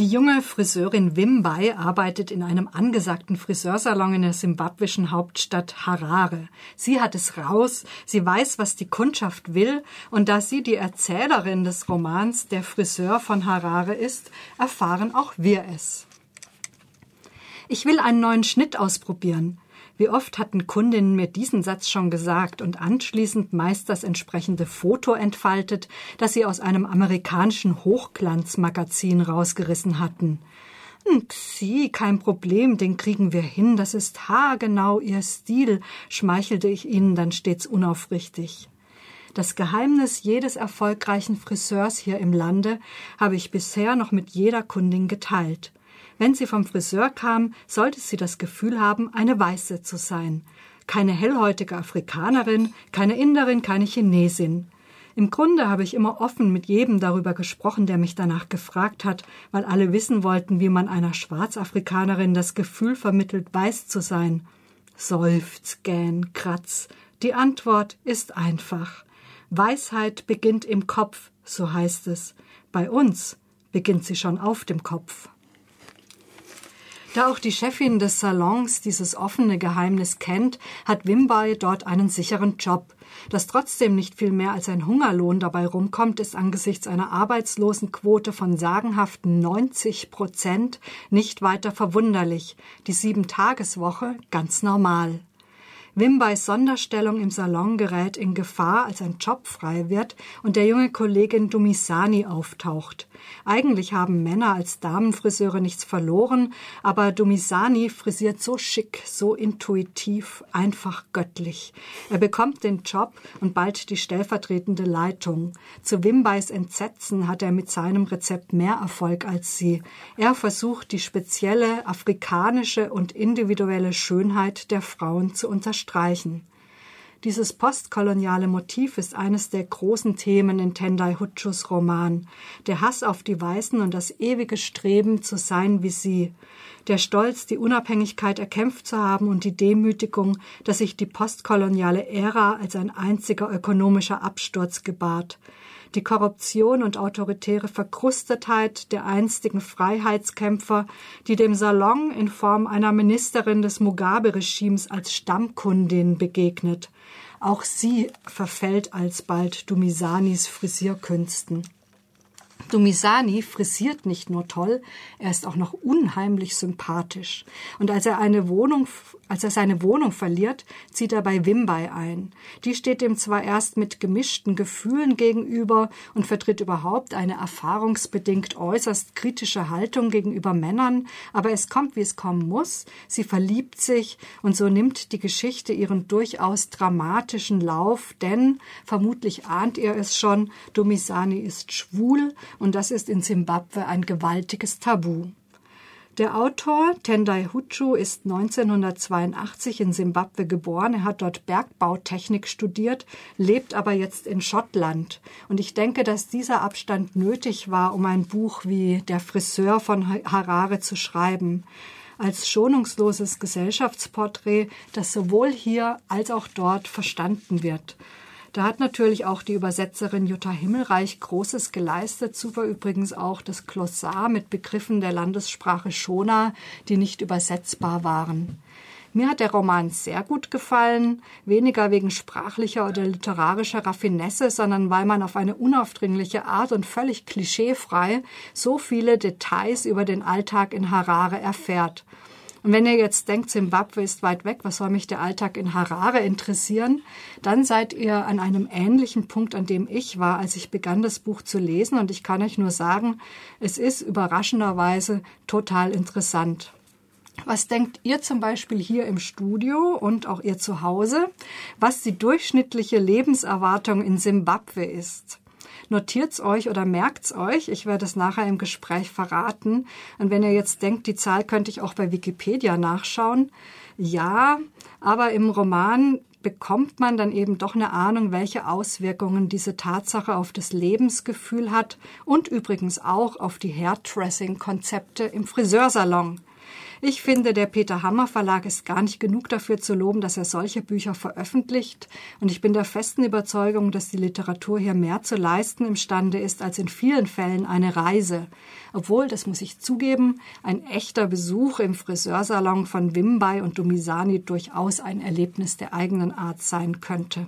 Die junge Friseurin Wimbai arbeitet in einem angesagten Friseursalon in der simbabwischen Hauptstadt Harare. Sie hat es raus, sie weiß, was die Kundschaft will, und da sie die Erzählerin des Romans Der Friseur von Harare ist, erfahren auch wir es. Ich will einen neuen Schnitt ausprobieren. Wie oft hatten Kundinnen mir diesen Satz schon gesagt und anschließend meist das entsprechende Foto entfaltet, das sie aus einem amerikanischen Hochglanzmagazin rausgerissen hatten. Xi, kein Problem, den kriegen wir hin, das ist haargenau Ihr Stil, schmeichelte ich ihnen dann stets unaufrichtig. Das Geheimnis jedes erfolgreichen Friseurs hier im Lande habe ich bisher noch mit jeder Kundin geteilt. Wenn sie vom Friseur kam, sollte sie das Gefühl haben, eine Weiße zu sein. Keine hellhäutige Afrikanerin, keine Inderin, keine Chinesin. Im Grunde habe ich immer offen mit jedem darüber gesprochen, der mich danach gefragt hat, weil alle wissen wollten, wie man einer Schwarzafrikanerin das Gefühl vermittelt, weiß zu sein. Seufz, gähn, kratz. Die Antwort ist einfach. Weisheit beginnt im Kopf, so heißt es. Bei uns beginnt sie schon auf dem Kopf. Da auch die Chefin des Salons dieses offene Geheimnis kennt, hat Wimbai dort einen sicheren Job. Dass trotzdem nicht viel mehr als ein Hungerlohn dabei rumkommt, ist angesichts einer Arbeitslosenquote von sagenhaften 90 Prozent nicht weiter verwunderlich. Die Sieben-Tageswoche ganz normal. Wimbys Sonderstellung im Salon gerät in Gefahr, als ein Job frei wird und der junge Kollegin Dumisani auftaucht. Eigentlich haben Männer als Damenfriseure nichts verloren, aber Dumisani frisiert so schick, so intuitiv, einfach göttlich. Er bekommt den Job und bald die stellvertretende Leitung. Zu Wimbys Entsetzen hat er mit seinem Rezept mehr Erfolg als sie. Er versucht, die spezielle afrikanische und individuelle Schönheit der Frauen zu unterstreichen. Dieses postkoloniale Motiv ist eines der großen Themen in Tendai Hutschus Roman. Der Hass auf die Weißen und das ewige Streben zu sein wie sie. Der Stolz, die Unabhängigkeit erkämpft zu haben und die Demütigung, dass sich die postkoloniale Ära als ein einziger ökonomischer Absturz gebahrt die Korruption und autoritäre Verkrustetheit der einstigen Freiheitskämpfer, die dem Salon in Form einer Ministerin des Mugabe-Regimes als Stammkundin begegnet. Auch sie verfällt alsbald Dumisanis Frisierkünsten. Dumisani frisiert nicht nur toll, er ist auch noch unheimlich sympathisch. Und als er eine Wohnung, als er seine Wohnung verliert, zieht er bei Wimbai ein. Die steht ihm zwar erst mit gemischten Gefühlen gegenüber und vertritt überhaupt eine erfahrungsbedingt äußerst kritische Haltung gegenüber Männern, aber es kommt, wie es kommen muss. Sie verliebt sich und so nimmt die Geschichte ihren durchaus dramatischen Lauf, denn vermutlich ahnt ihr es schon, Dumisani ist schwul und das ist in Simbabwe ein gewaltiges Tabu. Der Autor Tendai Huchu ist 1982 in Simbabwe geboren. Er hat dort Bergbautechnik studiert, lebt aber jetzt in Schottland. Und ich denke, dass dieser Abstand nötig war, um ein Buch wie Der Friseur von Harare zu schreiben. Als schonungsloses Gesellschaftsporträt, das sowohl hier als auch dort verstanden wird. Da hat natürlich auch die Übersetzerin Jutta Himmelreich Großes geleistet. Super übrigens auch das Glossar mit Begriffen der Landessprache Shona, die nicht übersetzbar waren. Mir hat der Roman sehr gut gefallen, weniger wegen sprachlicher oder literarischer Raffinesse, sondern weil man auf eine unaufdringliche Art und völlig klischeefrei so viele Details über den Alltag in Harare erfährt. Und wenn ihr jetzt denkt, Zimbabwe ist weit weg, was soll mich der Alltag in Harare interessieren, dann seid ihr an einem ähnlichen Punkt, an dem ich war, als ich begann, das Buch zu lesen. Und ich kann euch nur sagen, es ist überraschenderweise total interessant. Was denkt ihr zum Beispiel hier im Studio und auch ihr zu Hause, was die durchschnittliche Lebenserwartung in Simbabwe ist? Notiert's euch oder merkt's euch. Ich werde es nachher im Gespräch verraten. Und wenn ihr jetzt denkt, die Zahl könnte ich auch bei Wikipedia nachschauen. Ja, aber im Roman bekommt man dann eben doch eine Ahnung, welche Auswirkungen diese Tatsache auf das Lebensgefühl hat und übrigens auch auf die Hairdressing-Konzepte im Friseursalon. Ich finde, der Peter Hammer Verlag ist gar nicht genug dafür zu loben, dass er solche Bücher veröffentlicht. Und ich bin der festen Überzeugung, dass die Literatur hier mehr zu leisten imstande ist als in vielen Fällen eine Reise. Obwohl, das muss ich zugeben, ein echter Besuch im Friseursalon von Wimbai und Dumisani durchaus ein Erlebnis der eigenen Art sein könnte.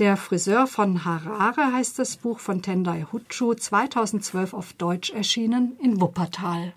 Der Friseur von Harare heißt das Buch von Tendai Hutschu, 2012 auf Deutsch erschienen in Wuppertal.